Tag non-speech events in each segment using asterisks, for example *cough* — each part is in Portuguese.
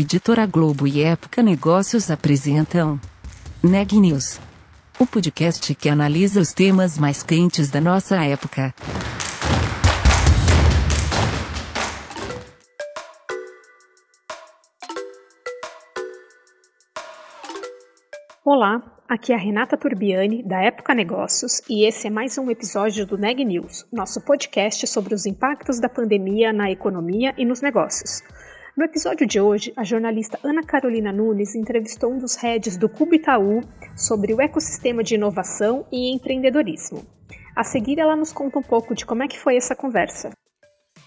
Editora Globo e Época Negócios apresentam Neg News, o podcast que analisa os temas mais quentes da nossa época. Olá, aqui é a Renata Turbiani, da Época Negócios, e esse é mais um episódio do Neg News, nosso podcast sobre os impactos da pandemia na economia e nos negócios. No episódio de hoje, a jornalista Ana Carolina Nunes entrevistou um dos heads do Cubo Itaú sobre o ecossistema de inovação e empreendedorismo. A seguir, ela nos conta um pouco de como é que foi essa conversa.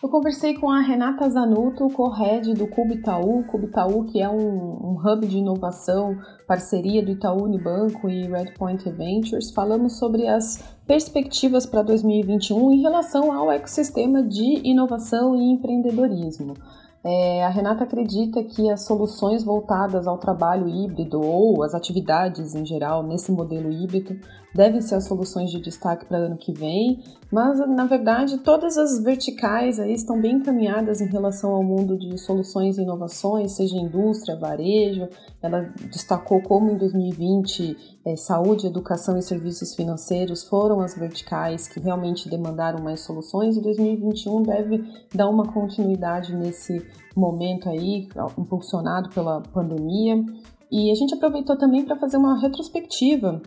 Eu conversei com a Renata Zanuto, co-head do Cubo Itaú, Cubo Itaú que é um, um, hub de inovação, parceria do Itaú Unibanco e Redpoint Ventures. Falamos sobre as perspectivas para 2021 em relação ao ecossistema de inovação e empreendedorismo. É, a Renata acredita que as soluções voltadas ao trabalho híbrido ou as atividades em geral nesse modelo híbrido devem ser as soluções de destaque para ano que vem, mas na verdade todas as verticais aí estão bem encaminhadas em relação ao mundo de soluções e inovações, seja indústria, varejo. Ela destacou como em 2020 é, saúde, educação e serviços financeiros foram as verticais que realmente demandaram mais soluções e 2021 deve dar uma continuidade nesse momento aí, impulsionado pela pandemia. E a gente aproveitou também para fazer uma retrospectiva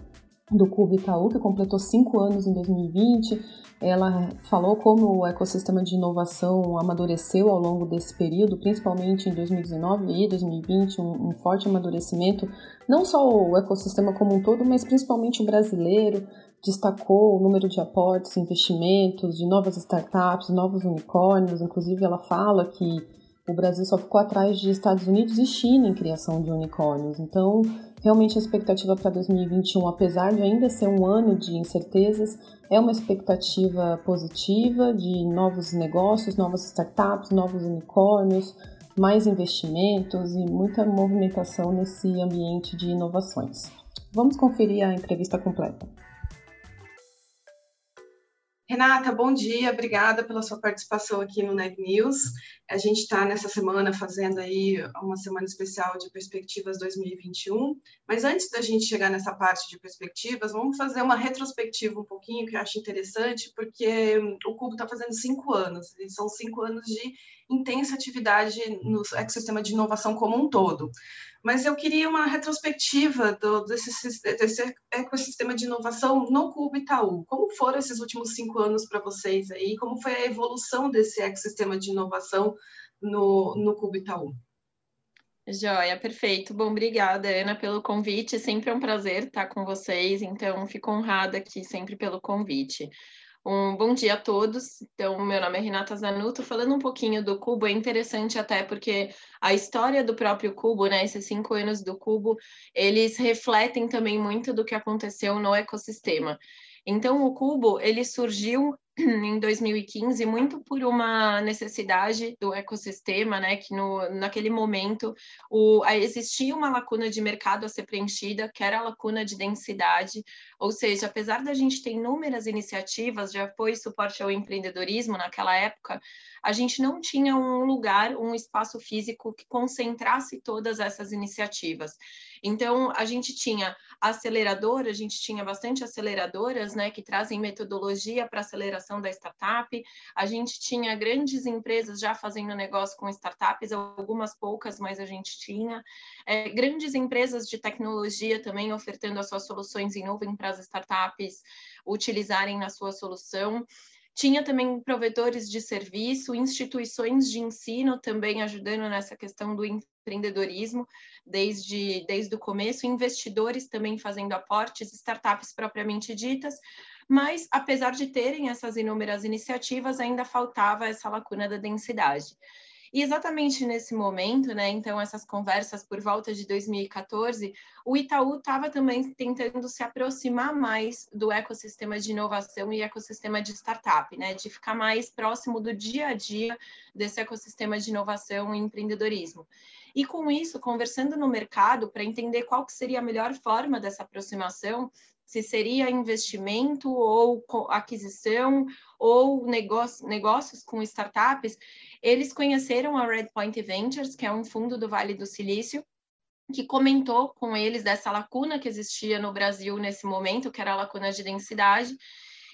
do Cubo Itaú, que completou cinco anos em 2020. Ela falou como o ecossistema de inovação amadureceu ao longo desse período, principalmente em 2019 e 2020, um, um forte amadurecimento, não só o ecossistema como um todo, mas principalmente o brasileiro. Destacou o número de aportes, investimentos, de novas startups, novos unicórnios. Inclusive, ela fala que o Brasil só ficou atrás de Estados Unidos e China em criação de unicórnios. Então, realmente a expectativa para 2021, apesar de ainda ser um ano de incertezas, é uma expectativa positiva de novos negócios, novas startups, novos unicórnios, mais investimentos e muita movimentação nesse ambiente de inovações. Vamos conferir a entrevista completa. Renata, bom dia, obrigada pela sua participação aqui no Net News. A gente está nessa semana fazendo aí uma semana especial de perspectivas 2021, mas antes da gente chegar nessa parte de perspectivas, vamos fazer uma retrospectiva um pouquinho, que eu acho interessante, porque o Cubo está fazendo cinco anos, e são cinco anos de intensa atividade no ecossistema de inovação como um todo mas eu queria uma retrospectiva do, desse, desse, ecossistema de inovação no Cubo Itaú. Como foram esses últimos cinco anos para vocês aí? Como foi a evolução desse ecossistema de inovação no, no Cubo Itaú? Joia, perfeito. Bom, obrigada, Ana, pelo convite. Sempre é um prazer estar com vocês, então fico honrada aqui sempre pelo convite. Um bom dia a todos. Então, meu nome é Renata Zanuto. Falando um pouquinho do Cubo, é interessante até porque a história do próprio Cubo, né, esses cinco anos do Cubo, eles refletem também muito do que aconteceu no ecossistema. Então, o Cubo, ele surgiu *clears throat* em 2015 muito por uma necessidade do ecossistema, né, que no, naquele momento o, existia uma lacuna de mercado a ser preenchida, que era a lacuna de densidade, ou seja, apesar da gente ter inúmeras iniciativas de apoio e suporte ao empreendedorismo naquela época, a gente não tinha um lugar, um espaço físico que concentrasse todas essas iniciativas. Então, a gente tinha aceleradora, a gente tinha bastante aceleradoras, né, que trazem metodologia para aceleração da startup. A gente tinha grandes empresas já fazendo negócio com startups, algumas poucas, mas a gente tinha. É, grandes empresas de tecnologia também ofertando as suas soluções em nuvem para as startups utilizarem na sua solução. Tinha também provedores de serviço, instituições de ensino também ajudando nessa questão do empreendedorismo desde, desde o começo, investidores também fazendo aportes, startups propriamente ditas, mas apesar de terem essas inúmeras iniciativas, ainda faltava essa lacuna da densidade. E exatamente nesse momento, né, então essas conversas por volta de 2014, o Itaú estava também tentando se aproximar mais do ecossistema de inovação e ecossistema de startup, né, de ficar mais próximo do dia a dia desse ecossistema de inovação e empreendedorismo. E com isso, conversando no mercado para entender qual que seria a melhor forma dessa aproximação, se seria investimento ou aquisição ou negócio, negócios com startups, eles conheceram a Redpoint Ventures, que é um fundo do Vale do Silício, que comentou com eles dessa lacuna que existia no Brasil nesse momento, que era a lacuna de densidade,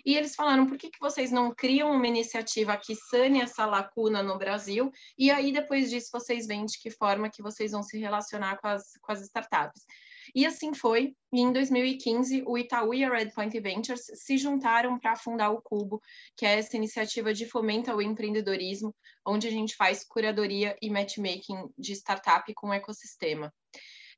e eles falaram: por que, que vocês não criam uma iniciativa que sane essa lacuna no Brasil? E aí, depois disso, vocês veem de que forma que vocês vão se relacionar com as, com as startups. E assim foi, e em 2015, o Itaú e a Redpoint Ventures se juntaram para fundar o Cubo, que é essa iniciativa de fomento ao empreendedorismo, onde a gente faz curadoria e matchmaking de startup com o ecossistema.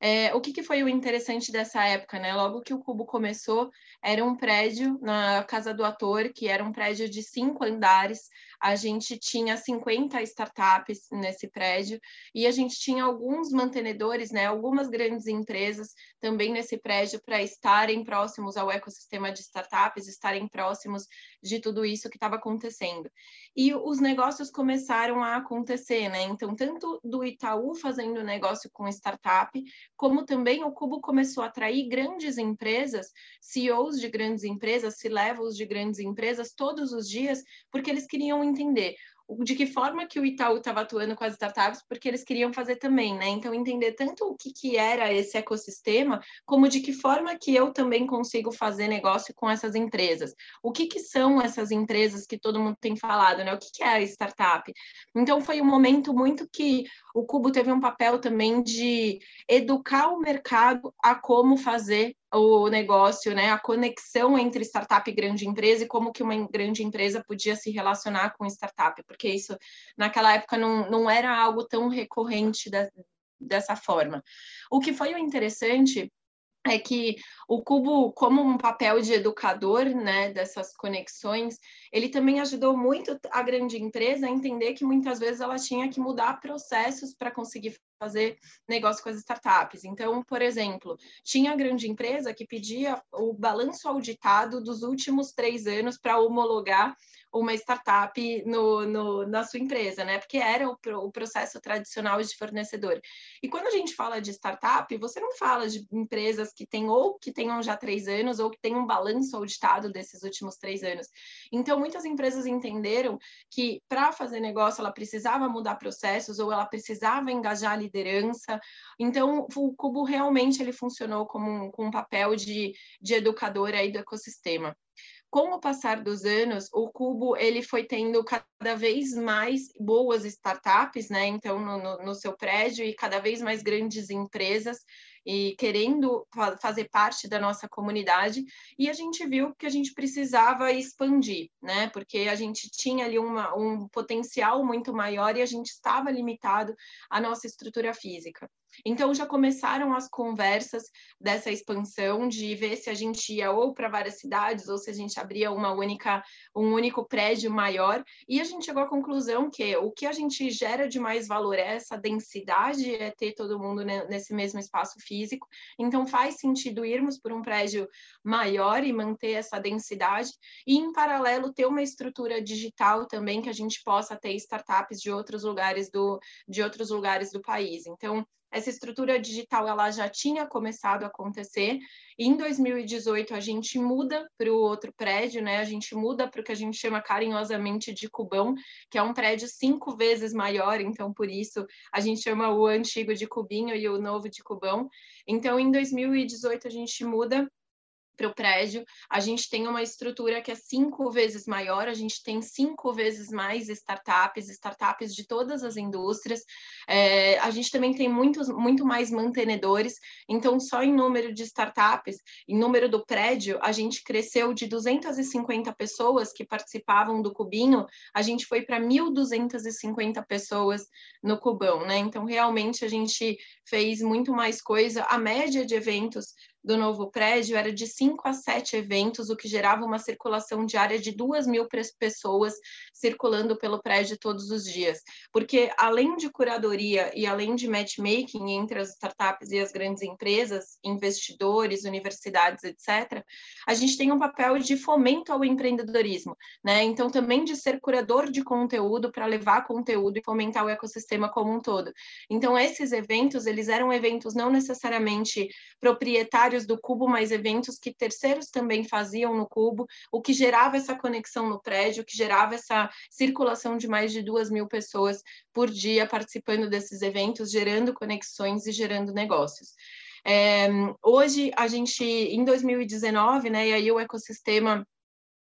É, o que, que, foi o interessante dessa época, né? Logo que o Cubo começou, era um prédio na Casa do Ator, que era um prédio de cinco andares, a gente tinha 50 startups nesse prédio e a gente tinha alguns mantenedores, né, algumas grandes empresas também nesse prédio para estarem próximos ao ecossistema de startups, estarem próximos de tudo isso que estava acontecendo. E os negócios começaram a acontecer, né? Então, tanto do Itaú fazendo negócio com startup, como também o Cubo começou a atrair grandes empresas, CEOs de grandes empresas, C-levels de grandes empresas todos os dias, porque eles queriam entender de que forma que o Itaú estava atuando com as startups, porque eles queriam fazer também, né? Então, entender tanto o que, que era esse ecossistema, como de que forma que eu também consigo fazer negócio com essas empresas. O que, que são essas empresas que todo mundo tem falado, né? O que, que é a startup? Então, foi um momento muito que o Cubo teve um papel também de educar o mercado a como fazer o negócio, né, a conexão entre startup e grande empresa e como que uma grande empresa podia se relacionar com startup, porque isso naquela época não, não era algo tão recorrente da, dessa forma. O que foi interessante é que o Cubo, como um papel de educador, né, dessas conexões, ele também ajudou muito a grande empresa a entender que muitas vezes ela tinha que mudar processos para conseguir fazer negócio com as startups. Então, por exemplo, tinha grande empresa que pedia o balanço auditado dos últimos três anos para homologar uma startup no, no, na sua empresa, né? Porque era o, o, processo tradicional de fornecedor. E quando a gente fala de startup, você não fala de empresas que têm ou que tenham já três anos ou que têm um balanço auditado desses últimos três anos. Então, muitas empresas entenderam que para fazer negócio ela precisava mudar processos ou ela precisava engajar liderança. Então, o Cubo realmente ele funcionou como um, com um papel de, de educador aí do ecossistema com o passar dos anos, o Cubo ele foi tendo cada vez mais boas startups, né? Então, no, no, no seu prédio e cada vez mais grandes empresas e querendo fa fazer parte da nossa comunidade, e a gente viu que a gente precisava expandir, né? Porque a gente tinha ali uma, um potencial muito maior e a gente estava limitado à nossa estrutura física. Então já começaram as conversas dessa expansão de ver se a gente ia ou para várias cidades ou se a gente abria uma única um único prédio maior e a gente chegou à conclusão que o que a gente gera de mais valor é essa densidade, é ter todo mundo nesse mesmo espaço físico. Então faz sentido irmos por um prédio maior e manter essa densidade e em paralelo ter uma estrutura digital também que a gente possa ter startups de outros lugares do de outros lugares do país. Então essa estrutura digital ela já tinha começado a acontecer. Em 2018 a gente muda para o outro prédio, né? A gente muda para o que a gente chama carinhosamente de Cubão, que é um prédio cinco vezes maior. Então por isso a gente chama o antigo de Cubinho e o novo de Cubão. Então em 2018 a gente muda para o prédio, a gente tem uma estrutura que é cinco vezes maior, a gente tem cinco vezes mais startups, startups de todas as indústrias, é, a gente também tem muitos, muito mais mantenedores, então só em número de startups, em número do prédio, a gente cresceu de 250 pessoas que participavam do Cubinho, a gente foi para 1.250 pessoas no Cubão, né? Então, realmente, a gente fez muito mais coisa, a média de eventos do novo prédio era de 5 a 7 eventos, o que gerava uma circulação diária de 2 mil pessoas circulando pelo prédio todos os dias. Porque, além de curadoria e além de matchmaking entre as startups e as grandes empresas, investidores, universidades, etc., a gente tem um papel de fomento ao empreendedorismo, né? Então, também de ser curador de conteúdo para levar conteúdo e fomentar o ecossistema como um todo. Então, esses eventos, eles eram eventos não necessariamente proprietários usuários do Cubo, mas eventos que terceiros também faziam no Cubo, o que gerava essa conexão no prédio, que gerava essa circulação de mais de duas mil pessoas por dia participando desses eventos, gerando conexões e gerando negócios. É, hoje, a gente, em 2019, né, e aí o ecossistema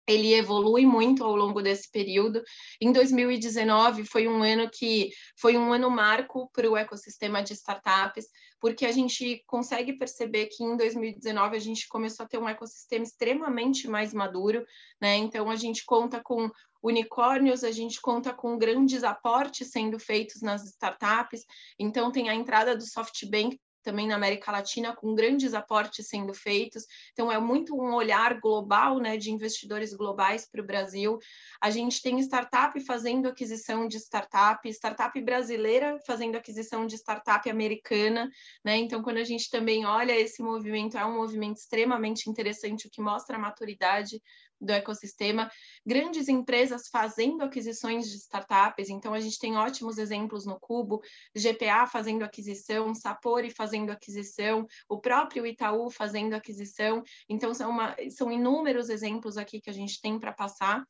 ele evolui muito ao longo desse período. Em 2019 foi um ano que foi um ano marco para o ecossistema de startups, porque a gente consegue perceber que em 2019 a gente começou a ter um ecossistema extremamente mais maduro, né? Então a gente conta com unicórnios, a gente conta com grandes aportes sendo feitos nas startups. Então tem a entrada do SoftBank também na América Latina, com grandes aportes sendo feitos. Então, é muito um olhar global, né, de investidores globais para o Brasil. A gente tem startup fazendo aquisição de startup, startup brasileira fazendo aquisição de startup americana, né? Então, quando a gente também olha esse movimento, é um movimento extremamente interessante, o que mostra a maturidade do ecossistema, grandes empresas fazendo aquisições de startups, então a gente tem ótimos exemplos no Cubo, GPA fazendo aquisição, Sapori fazendo aquisição, o próprio Itaú fazendo aquisição, então são, uma, são inúmeros exemplos aqui que a gente tem para passar.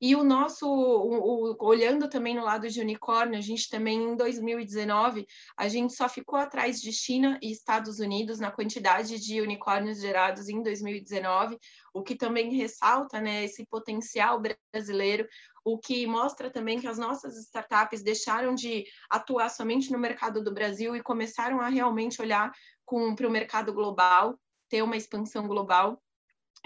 E o nosso, o, o, olhando também no lado de unicórnio, a gente também em 2019, a gente só ficou atrás de China e Estados Unidos na quantidade de unicórnios gerados em 2019, o que também ressalta né, esse potencial brasileiro, o que mostra também que as nossas startups deixaram de atuar somente no mercado do Brasil e começaram a realmente olhar para o mercado global, ter uma expansão global.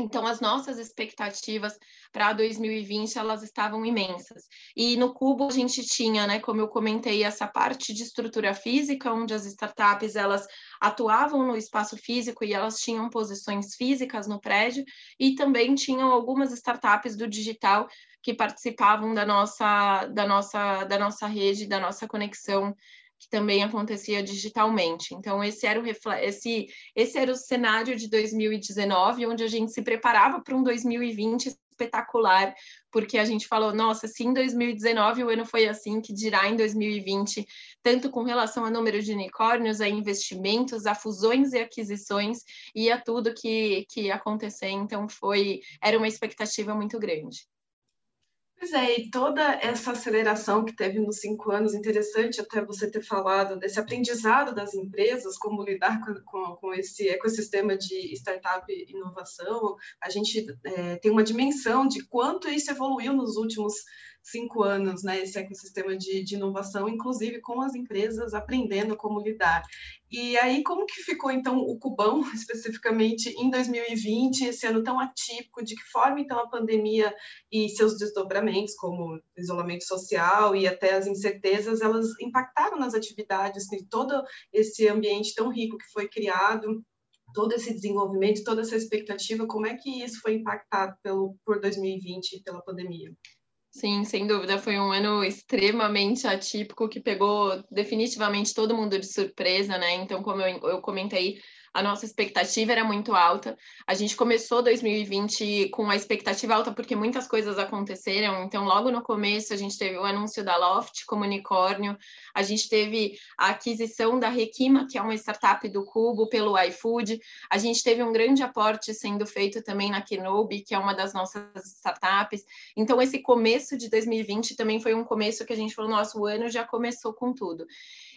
Então, as nossas expectativas para 2020, elas estavam imensas. E no Cubo, a gente tinha, né, como eu comentei, essa parte de estrutura física, onde as startups, elas atuavam no espaço físico e elas tinham posições físicas no prédio, e também tinham algumas startups do digital que participavam da nossa, da nossa, da nossa rede, da nossa conexão que também acontecia digitalmente. Então, esse era o, esse, esse era o cenário de 2019, onde a gente se preparava para um 2020 espetacular, porque a gente falou, nossa, se em 2019 o ano foi assim, que dirá em 2020, tanto com relação a número de unicórnios, a investimentos, a fusões e aquisições, e a tudo que, que ia acontecer. Então, foi, era uma expectativa muito grande. Pois é, e toda essa aceleração que teve nos cinco anos, interessante até você ter falado desse aprendizado das empresas, como lidar com, com, com esse ecossistema de startup e inovação. A gente é, tem uma dimensão de quanto isso evoluiu nos últimos cinco anos, né, esse ecossistema de, de inovação, inclusive com as empresas aprendendo como lidar. E aí, como que ficou, então, o Cubão, *laughs* especificamente, em 2020, esse ano tão atípico? De que forma, então, a pandemia e seus desdobramentos, como isolamento social e até as incertezas, elas impactaram nas atividades, em todo esse ambiente tão rico que foi criado, todo esse desenvolvimento, toda essa expectativa, como é que isso foi impactado pelo, por 2020 pela pandemia? Sim, sem dúvida, foi um ano extremamente atípico que pegou definitivamente todo mundo de surpresa, né? Então, como eu, eu comentei, a nossa expectativa era muito alta. A gente começou 2020 com a expectativa alta porque muitas coisas aconteceram. Então, logo no começo, a gente teve o anúncio da Loft como unicórnio, a gente teve a aquisição da Requima, que é uma startup do Cubo, pelo iFood. A gente teve um grande aporte sendo feito também na Kenobi, que é uma das nossas startups. Então, esse começo de 2020 também foi um começo que a gente falou: nosso ano já começou com tudo.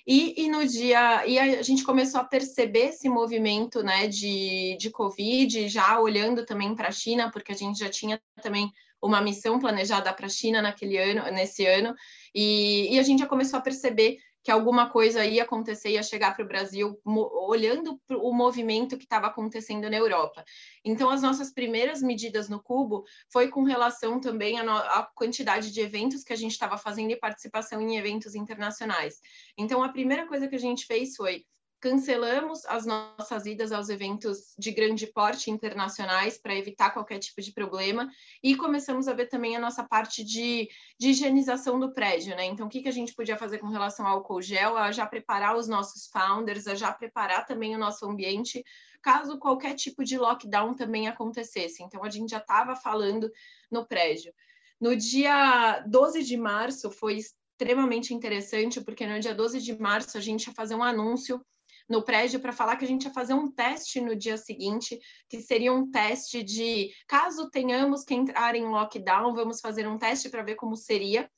E, e, no dia, e a gente começou a perceber esse movimento né, de, de Covid, já olhando também para a China, porque a gente já tinha também uma missão planejada para a China naquele ano, nesse ano, e, e a gente já começou a perceber que alguma coisa ia acontecer, ia chegar para o Brasil, olhando o movimento que estava acontecendo na Europa. Então, as nossas primeiras medidas no Cubo foi com relação também à, quantidade de eventos que a gente estava fazendo e participação em eventos internacionais. Então, a primeira coisa que a gente fez foi cancelamos as nossas idas aos eventos de grande porte internacionais para evitar qualquer tipo de problema e começamos a ver também a nossa parte de, de higienização do prédio, né? Então, o que, que a gente podia fazer com relação ao álcool gel? A já preparar os nossos founders, a já preparar também o nosso ambiente, caso qualquer tipo de lockdown também acontecesse. Então, a gente já estava falando no prédio. No dia 12 de março foi extremamente interessante, porque no dia 12 de março a gente ia fazer um anúncio no prédio para falar que a gente ia fazer um teste no dia seguinte, que seria um teste de caso tenhamos que entrar em lockdown, vamos fazer um teste para ver como seria.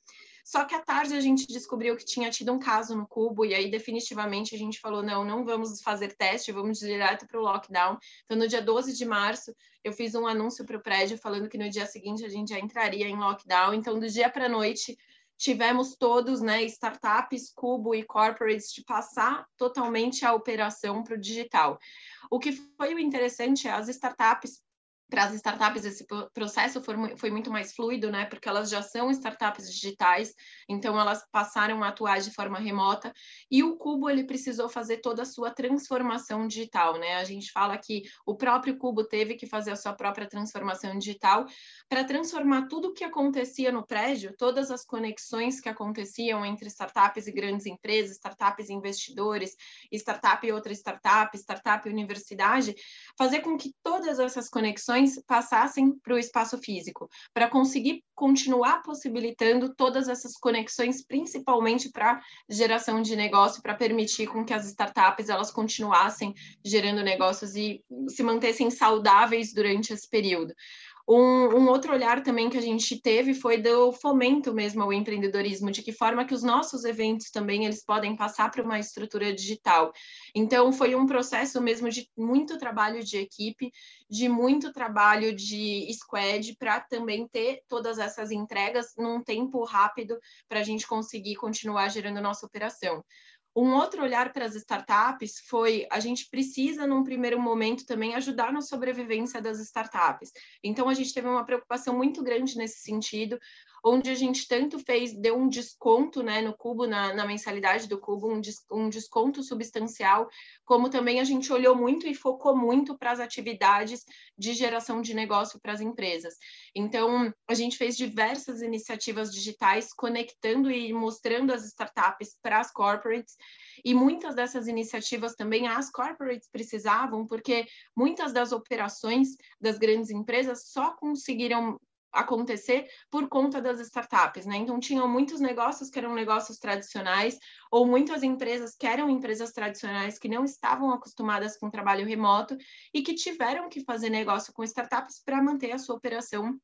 Só que à tarde a gente descobriu que tinha tido um caso no Cubo, e aí definitivamente a gente falou: não, não vamos fazer teste, vamos direto para o lockdown. Então, no dia 12 de março, eu fiz um anúncio para o prédio falando que no dia seguinte a gente já entraria em lockdown. Então, do dia para a noite, tivemos todos, né, startups, Cubo e corporates, de passar totalmente a operação para o digital. O que foi interessante é as startups para as startups esse processo foi, foi, muito mais fluido, né? Porque elas já são startups digitais, então elas passaram a atuar de forma remota. E o Cubo ele precisou fazer toda a sua transformação digital, né? A gente fala que o próprio Cubo teve que fazer a sua própria transformação digital para transformar tudo o que acontecia no prédio, todas as conexões que aconteciam entre startups e grandes empresas, startups e investidores, startup e outra startup, startup e universidade, fazer com que todas essas conexões passassem para o espaço físico, para conseguir continuar possibilitando todas essas conexões, principalmente para geração de negócio, para permitir com que as startups elas continuassem gerando negócios e se mantessem saudáveis durante esse período. Um, um, outro olhar também que a gente teve foi do fomento mesmo ao empreendedorismo, de que forma que os nossos eventos também eles podem passar para uma estrutura digital. Então foi um processo mesmo de muito trabalho de equipe, de muito trabalho de squad para também ter todas essas entregas num tempo rápido para a gente conseguir continuar gerando nossa operação. Um outro olhar para as startups foi a gente precisa, num primeiro momento, também ajudar na sobrevivência das startups. Então, a gente teve uma preocupação muito grande nesse sentido, onde a gente tanto fez, deu um desconto né, no cubo, na, na mensalidade do cubo, um, des, um desconto substancial, como também a gente olhou muito e focou muito para as atividades de geração de negócio para as empresas. Então, a gente fez diversas iniciativas digitais conectando e mostrando as startups para as corporates, e muitas dessas iniciativas também as corporates precisavam, porque muitas das operações das grandes empresas só conseguiram acontecer por conta das startups, né? Então tinham muitos negócios que eram negócios tradicionais ou muitas empresas que eram empresas tradicionais que não estavam acostumadas com trabalho remoto e que tiveram que fazer negócio com startups para manter a sua operação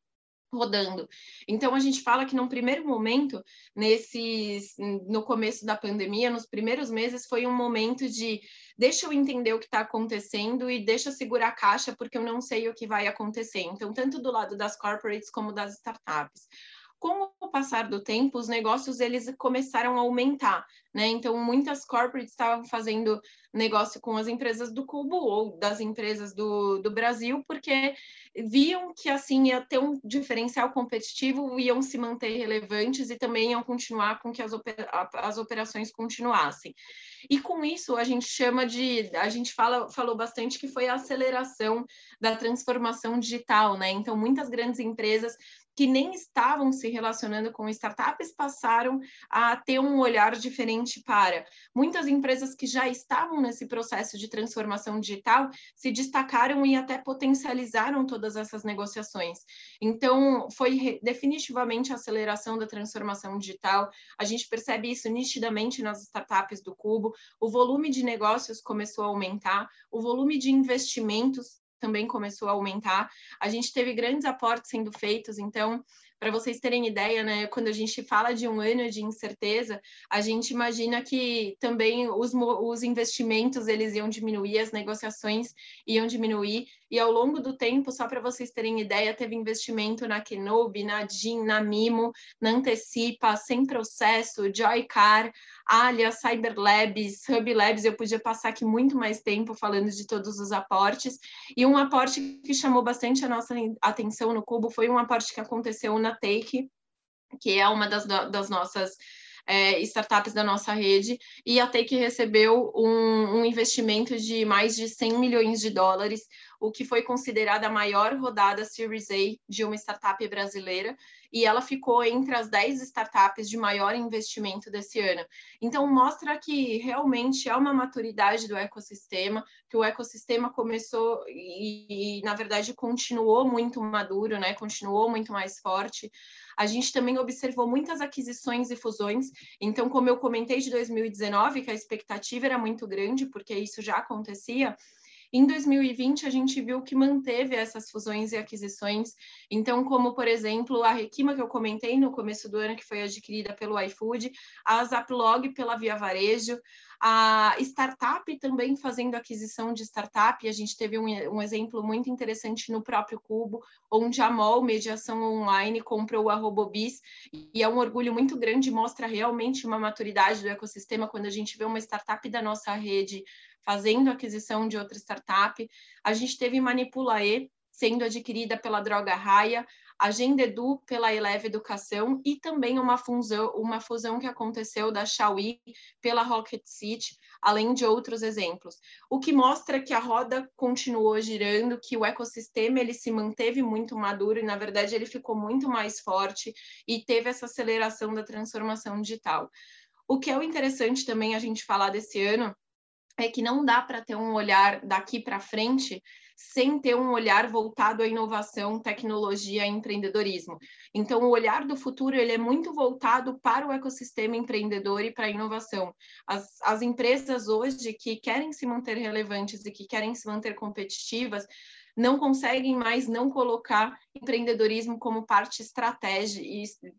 rodando. Então a gente fala que num primeiro momento, nesses no começo da pandemia, nos primeiros meses foi um momento de deixa eu entender o que está acontecendo e deixa eu segurar a caixa porque eu não sei o que vai acontecer. Então tanto do lado das corporates como das startups com o passar do tempo, os negócios eles começaram a aumentar, né? Então, muitas corporates estavam fazendo negócio com as empresas do Cubo ou das empresas do, do Brasil, porque viam que assim ia ter um diferencial competitivo, iam se manter relevantes e também iam continuar com que as, as operações continuassem. E com isso a gente chama de, a gente fala, falou bastante que foi a aceleração da transformação digital, né? Então, muitas grandes empresas que nem estavam se relacionando com startups passaram a ter um olhar diferente para. Muitas empresas que já estavam nesse processo de transformação digital se destacaram e até potencializaram todas essas negociações. Então, foi definitivamente a aceleração da transformação digital. A gente percebe isso nitidamente nas startups do Cubo. O volume de negócios começou a aumentar, o volume de investimentos também começou a aumentar. A gente teve grandes aportes sendo feitos, então, para vocês terem ideia, né, quando a gente fala de um ano de incerteza, a gente imagina que também os, os investimentos eles iam diminuir, as negociações iam diminuir, e ao longo do tempo, só para vocês terem ideia, teve investimento na Kenobi, na DIN, na Mimo, na Antecipa, Sem Processo, Joycar, Alia, Cyberlabs, Hub Labs, eu podia passar aqui muito mais tempo falando de todos os aportes, e um aporte que chamou bastante a nossa atenção no Cubo foi um aporte que aconteceu na Take, que é uma das, das nossas é, startups da nossa rede, e a Take recebeu um, um investimento de mais de 100 milhões de dólares, o que foi considerada a maior rodada Series A de uma startup brasileira, e ela ficou entre as 10 startups de maior investimento desse ano. Então, mostra que realmente há uma maturidade do ecossistema, que o ecossistema começou e, e na verdade, continuou muito maduro, né? continuou muito mais forte. A gente também observou muitas aquisições e fusões. Então, como eu comentei de 2019, que a expectativa era muito grande, porque isso já acontecia, em 2020, a gente viu que manteve essas fusões e aquisições. Então, como, por exemplo, a Requima, que eu comentei no começo do ano, que foi adquirida pelo iFood, a Zaplog pela Via Varejo, a startup também fazendo aquisição de startup. A gente teve um, um exemplo muito interessante no próprio Cubo, onde a MOL, Mediação Online, comprou a Robobis, e é um orgulho muito grande, mostra realmente uma maturidade do ecossistema quando a gente vê uma startup da nossa rede fazendo aquisição de outra startup. A gente teve Manipulae sendo adquirida pela Droga Raia, Agenda Edu pela Eleve Educação e também uma fusão, uma fusão que aconteceu da Xiaomi pela Rocket City, além de outros exemplos. O que mostra que a roda continuou girando, que o ecossistema ele se manteve muito maduro e na verdade ele ficou muito mais forte e teve essa aceleração da transformação digital. O que é o interessante também a gente falar desse ano é que não dá para ter um olhar daqui para frente sem ter um olhar voltado à inovação, tecnologia e empreendedorismo. Então, o olhar do futuro ele é muito voltado para o ecossistema empreendedor e para a inovação. As, as empresas hoje que querem se manter relevantes e que querem se manter competitivas não conseguem mais não colocar empreendedorismo como parte estratégia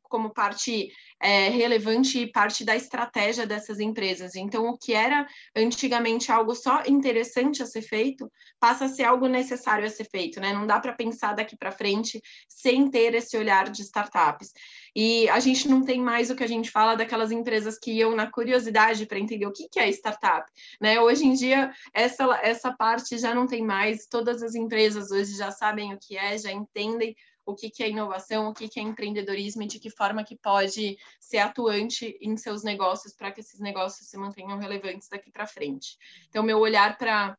como parte é, relevante e parte da estratégia dessas empresas. Então, o que era antigamente algo só interessante a ser feito, passa a ser algo necessário a ser feito, né? Não dá para pensar daqui para frente sem ter esse olhar de startups. E a gente não tem mais o que a gente fala daquelas empresas que iam na curiosidade para entender o que, que é startup. Né? Hoje em dia, essa, essa parte já não tem mais, todas as empresas hoje já sabem o que é, já entendem o que, que é inovação, o que, que é empreendedorismo e de que forma que pode ser atuante em seus negócios para que esses negócios se mantenham relevantes daqui para frente. Então, meu olhar para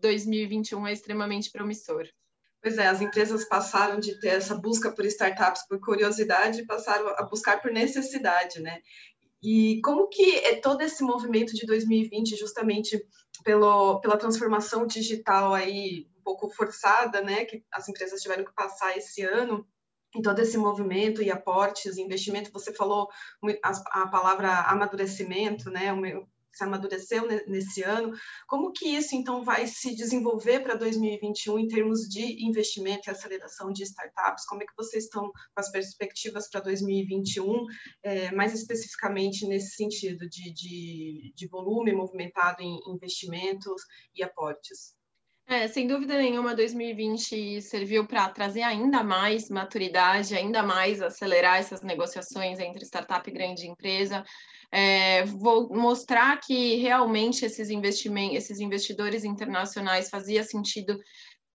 2021 é extremamente promissor. Pois é, as empresas passaram de ter essa busca por startups por curiosidade e passaram a buscar por necessidade, né? E como que é todo esse movimento de 2020, justamente pelo, pela transformação digital aí um pouco forçada, né, que as empresas tiveram que passar esse ano, e todo esse movimento e aportes, investimento, você falou a, a palavra amadurecimento, né, se amadureceu nesse ano. Como que isso, então, vai se desenvolver para 2021 em termos de investimento e aceleração de startups? Como é que vocês estão com as perspectivas para 2021, é, mais especificamente nesse sentido de, de, de volume movimentado em investimentos e aportes? É, sem dúvida nenhuma, 2020 serviu para trazer ainda mais maturidade, ainda mais acelerar essas negociações entre startup e grande empresa. É, vou mostrar que realmente esses investimentos, esses investidores internacionais fazia sentido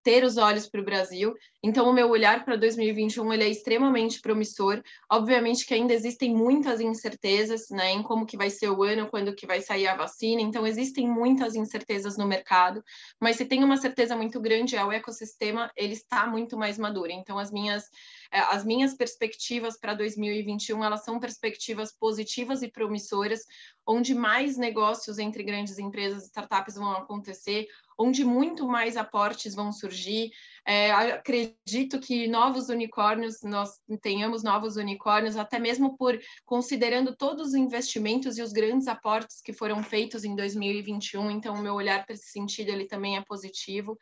ter os olhos para o Brasil. Então, o meu olhar para 2021 ele é extremamente promissor. Obviamente que ainda existem muitas incertezas né, em como que vai ser o ano, quando que vai sair a vacina. Então, existem muitas incertezas no mercado. Mas se tem uma certeza muito grande, é o ecossistema, ele está muito mais maduro. Então, as minhas as minhas perspectivas para 2021 elas são perspectivas positivas e promissoras, onde mais negócios entre grandes empresas e startups vão acontecer, onde muito mais aportes vão surgir. É, acredito que novos unicórnios, nós tenhamos novos unicórnios, até mesmo por considerando todos os investimentos e os grandes aportes que foram feitos em 2021. Então, o meu olhar para esse sentido ele também é positivo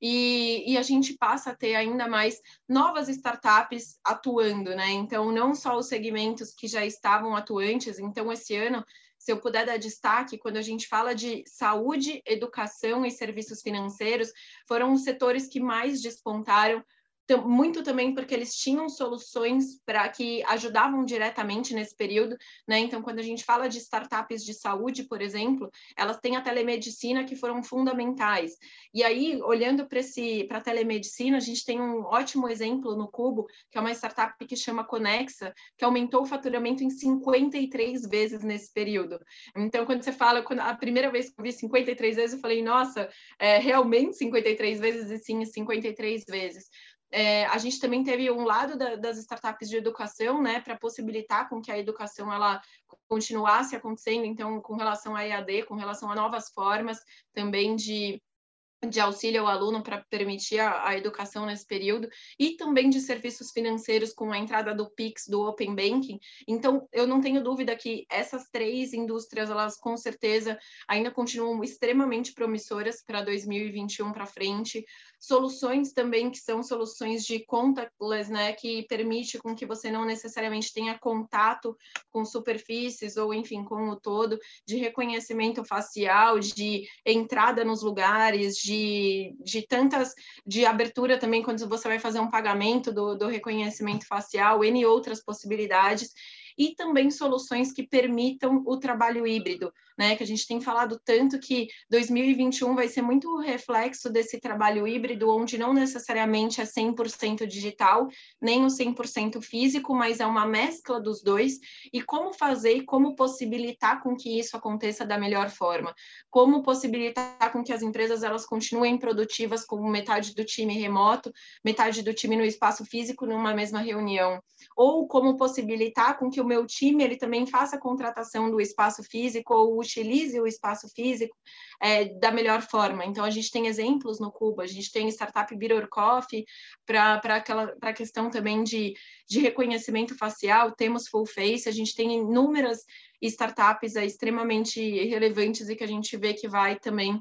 e, e a gente passa a ter ainda mais novas startups atuando, né? Então, não só os segmentos que já estavam atuantes, então, esse ano se eu puder dar destaque, quando a gente fala de saúde, educação e serviços financeiros, foram os setores que mais despontaram muito também porque eles tinham soluções para que ajudavam diretamente nesse período, né? Então, quando a gente fala de startups de saúde, por exemplo, elas têm a telemedicina que foram fundamentais. E aí, olhando para a telemedicina, a gente tem um ótimo exemplo no Cubo, que é uma startup que chama Conexa, que aumentou o faturamento em 53 vezes nesse período. Então, quando você fala, quando a primeira vez que eu vi 53 vezes, eu falei, nossa, é realmente 53 vezes e sim 53 vezes. É, a gente também teve um lado da, das startups de educação, né, para possibilitar com que a educação ela continuasse acontecendo, então, com relação à EAD, com relação a novas formas também de de auxílio ao aluno para permitir a, a, educação nesse período e também de serviços financeiros com a entrada do Pix, do Open Banking. Então, eu não tenho dúvida que essas três indústrias, elas com certeza ainda continuam extremamente promissoras para 2021 para frente soluções também que são soluções de contactless, né, que permite com que você não necessariamente tenha contato com superfícies ou enfim com o todo, de reconhecimento facial, de entrada nos lugares, de, de tantas de abertura também quando você vai fazer um pagamento do, do reconhecimento facial, N outras possibilidades e também soluções que permitam o trabalho híbrido, né? Que a gente tem falado tanto que 2021 vai ser muito reflexo desse trabalho híbrido, onde não necessariamente é 100% digital, nem o 100% físico, mas é uma mescla dos dois. E como fazer e como possibilitar com que isso aconteça da melhor forma? Como possibilitar com que as empresas elas continuem produtivas com metade do time remoto, metade do time no espaço físico numa mesma reunião? Ou como possibilitar com que meu time ele também faça a contratação do espaço físico ou utilize o espaço físico é, da melhor forma. Então, a gente tem exemplos no Cuba, a gente tem startup Bitter Coffee para a questão também de, de reconhecimento facial, temos Full Face, a gente tem inúmeras startups é, extremamente relevantes e que a gente vê que vai também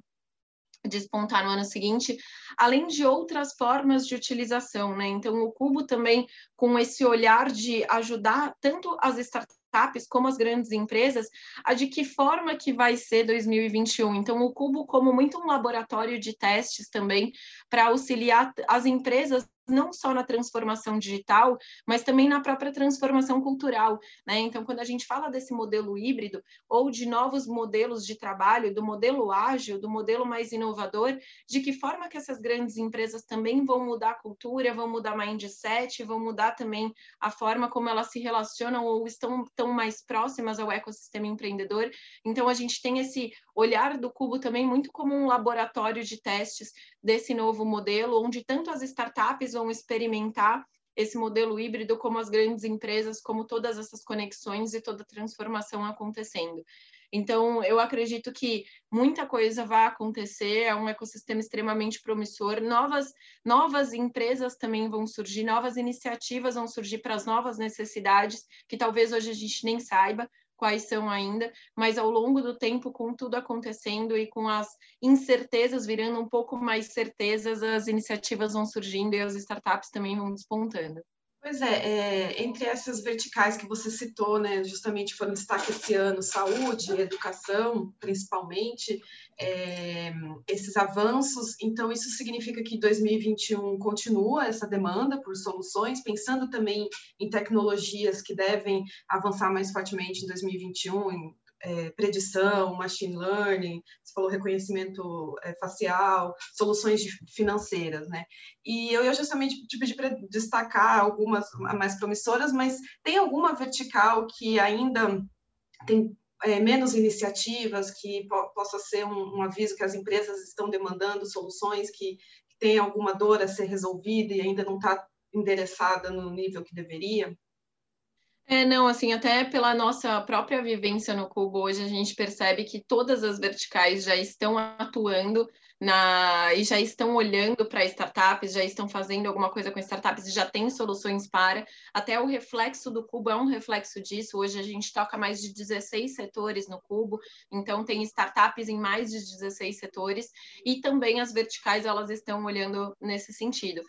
despontar no ano seguinte, além de outras formas de utilização, né? Então, o Cubo também, com esse olhar de ajudar tanto as startups como as grandes empresas, a de que forma que vai ser 2021. Então, o Cubo como muito um laboratório de testes também para auxiliar as empresas não só na transformação digital, mas também na própria transformação cultural. Né? Então, quando a gente fala desse modelo híbrido ou de novos modelos de trabalho, do modelo ágil, do modelo mais inovador, de que forma que essas grandes empresas também vão mudar a cultura, vão mudar mindset, vão mudar também a forma como elas se relacionam ou estão tão mais próximas ao ecossistema empreendedor. Então, a gente tem esse olhar do Cubo também muito como um laboratório de testes desse novo modelo, onde tanto as startups vão experimentar esse modelo híbrido, como as grandes empresas, como todas essas conexões e toda transformação acontecendo. Então, eu acredito que muita coisa vai acontecer, é um ecossistema extremamente promissor. Novas, novas empresas também vão surgir, novas iniciativas vão surgir para as novas necessidades, que talvez hoje a gente nem saiba, quais são ainda, mas ao longo do tempo, com tudo acontecendo e com as incertezas virando um pouco mais certezas, as iniciativas vão surgindo e as startups também vão despontando. Pois é, é, entre essas verticais que você citou, né, justamente foram destaque esse ano, saúde, educação, principalmente, é, esses avanços, então isso significa que 2021 continua essa demanda por soluções, pensando também em tecnologias que devem avançar mais fortemente em 2021, em é, predição, machine learning, você falou reconhecimento é, facial, soluções financeiras, né? E eu ia justamente te pedir para destacar algumas mais promissoras, mas tem alguma vertical que ainda tem é, menos iniciativas, que po possa ser um, um, aviso que as empresas estão demandando soluções que, que tem alguma dor a ser resolvida e ainda não está endereçada no nível que deveria? É, não, assim, até pela nossa própria vivência no Cubo, hoje a gente percebe que todas as verticais já estão atuando na e já estão olhando para startups, já estão fazendo alguma coisa com startups e já tem soluções para. Até o reflexo do Cubo é um reflexo disso. Hoje a gente toca mais de 16 setores no Cubo, então tem startups em mais de 16 setores e também as verticais elas estão olhando nesse sentido.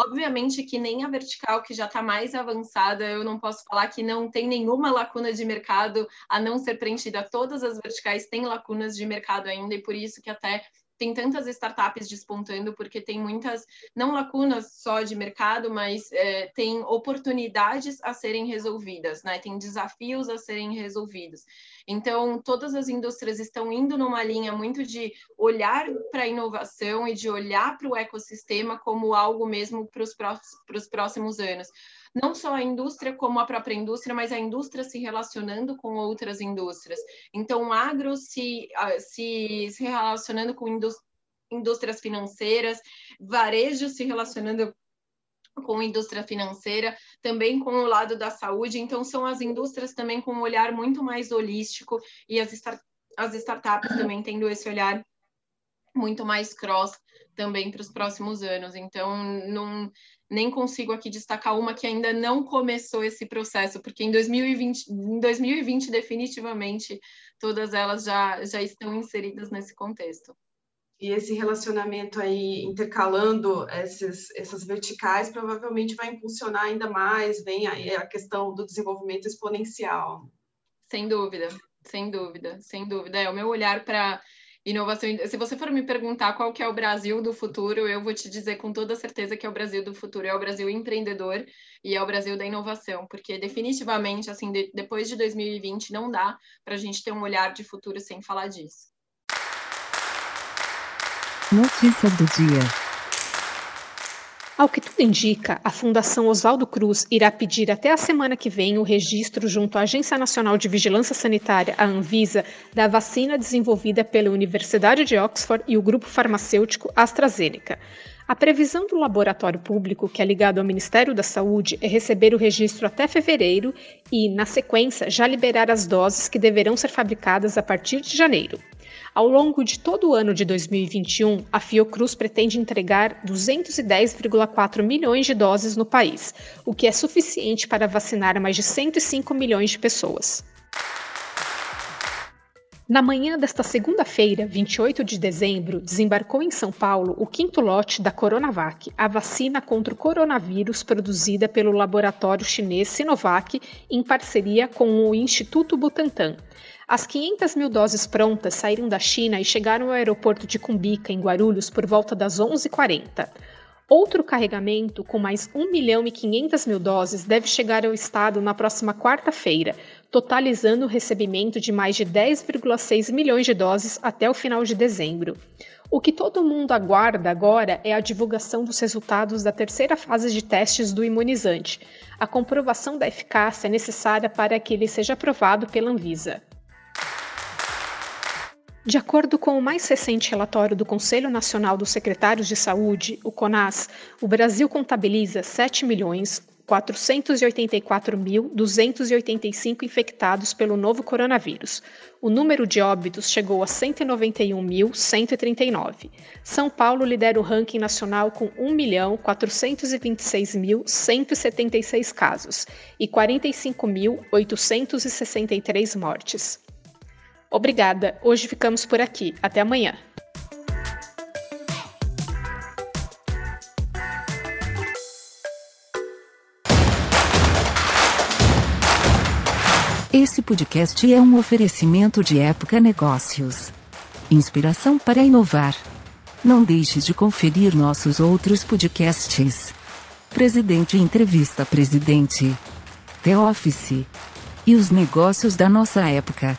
Obviamente que nem a vertical, que já está mais avançada, eu não posso falar que não tem nenhuma lacuna de mercado a não ser preenchida. Todas as verticais têm lacunas de mercado ainda, e por isso que até tem tantas startups despontando, porque tem muitas, não lacunas só de mercado, mas é, tem oportunidades a serem resolvidas, né? Tem desafios a serem resolvidos. Então, todas as indústrias estão indo numa linha muito de olhar para a inovação e de olhar para o ecossistema como algo mesmo para os próximos anos não só a indústria como a própria indústria, mas a indústria se relacionando com outras indústrias. Então, o agro se, se, se relacionando com indústrias financeiras, varejo se relacionando com indústria financeira, também com o lado da saúde. Então, são as indústrias também com um olhar muito mais holístico e as, start as startups também tendo esse olhar muito mais cross também para os próximos anos. Então, não, nem consigo aqui destacar uma que ainda não começou esse processo, porque em 2020, em 2020 definitivamente, todas elas já, já estão inseridas nesse contexto. E esse relacionamento aí intercalando esses, essas verticais provavelmente vai impulsionar ainda mais, vem aí a questão do desenvolvimento exponencial. Sem dúvida, sem dúvida, sem dúvida. É o meu olhar para inovação. Se você for me perguntar qual que é o Brasil do futuro, eu vou te dizer com toda certeza que é o Brasil do futuro, é o Brasil empreendedor e é o Brasil da inovação, porque definitivamente, assim, de, depois de 2020, não dá para a gente ter um olhar de futuro sem falar disso. Notícia do dia. Ao que tudo indica, a Fundação Oswaldo Cruz irá pedir até a semana que vem o registro junto à Agência Nacional de Vigilância Sanitária, a Anvisa, da vacina desenvolvida pela Universidade de Oxford e o grupo farmacêutico AstraZeneca. A previsão do laboratório público, que é ligado ao Ministério da Saúde, é receber o registro até fevereiro e, na sequência, já liberar as doses que deverão ser fabricadas a partir de janeiro. Ao longo de todo o ano de 2021, a Fiocruz pretende entregar 210,4 milhões de doses no país, o que é suficiente para vacinar mais de 105 milhões de pessoas. Na manhã desta segunda-feira, 28 de dezembro, desembarcou em São Paulo o quinto lote da Coronavac, a vacina contra o coronavírus produzida pelo laboratório chinês Sinovac em parceria com o Instituto Butantan. As 500 mil doses prontas saíram da China e chegaram ao aeroporto de Cumbica, em Guarulhos, por volta das 11h40. Outro carregamento, com mais 1 milhão e 500 mil doses, deve chegar ao estado na próxima quarta-feira, totalizando o recebimento de mais de 10,6 milhões de doses até o final de dezembro. O que todo mundo aguarda agora é a divulgação dos resultados da terceira fase de testes do imunizante. A comprovação da eficácia é necessária para que ele seja aprovado pela Anvisa. De acordo com o mais recente relatório do Conselho Nacional dos Secretários de Saúde, o CONAS, o Brasil contabiliza 7 milhões 484.285 infectados pelo novo coronavírus. O número de óbitos chegou a 191.139. São Paulo lidera o ranking nacional com 1.426.176 casos e 45.863 mortes. Obrigada, hoje ficamos por aqui. Até amanhã. Esse podcast é um oferecimento de Época Negócios. Inspiração para inovar. Não deixe de conferir nossos outros podcasts. Presidente Entrevista Presidente. The Office. E os negócios da nossa época.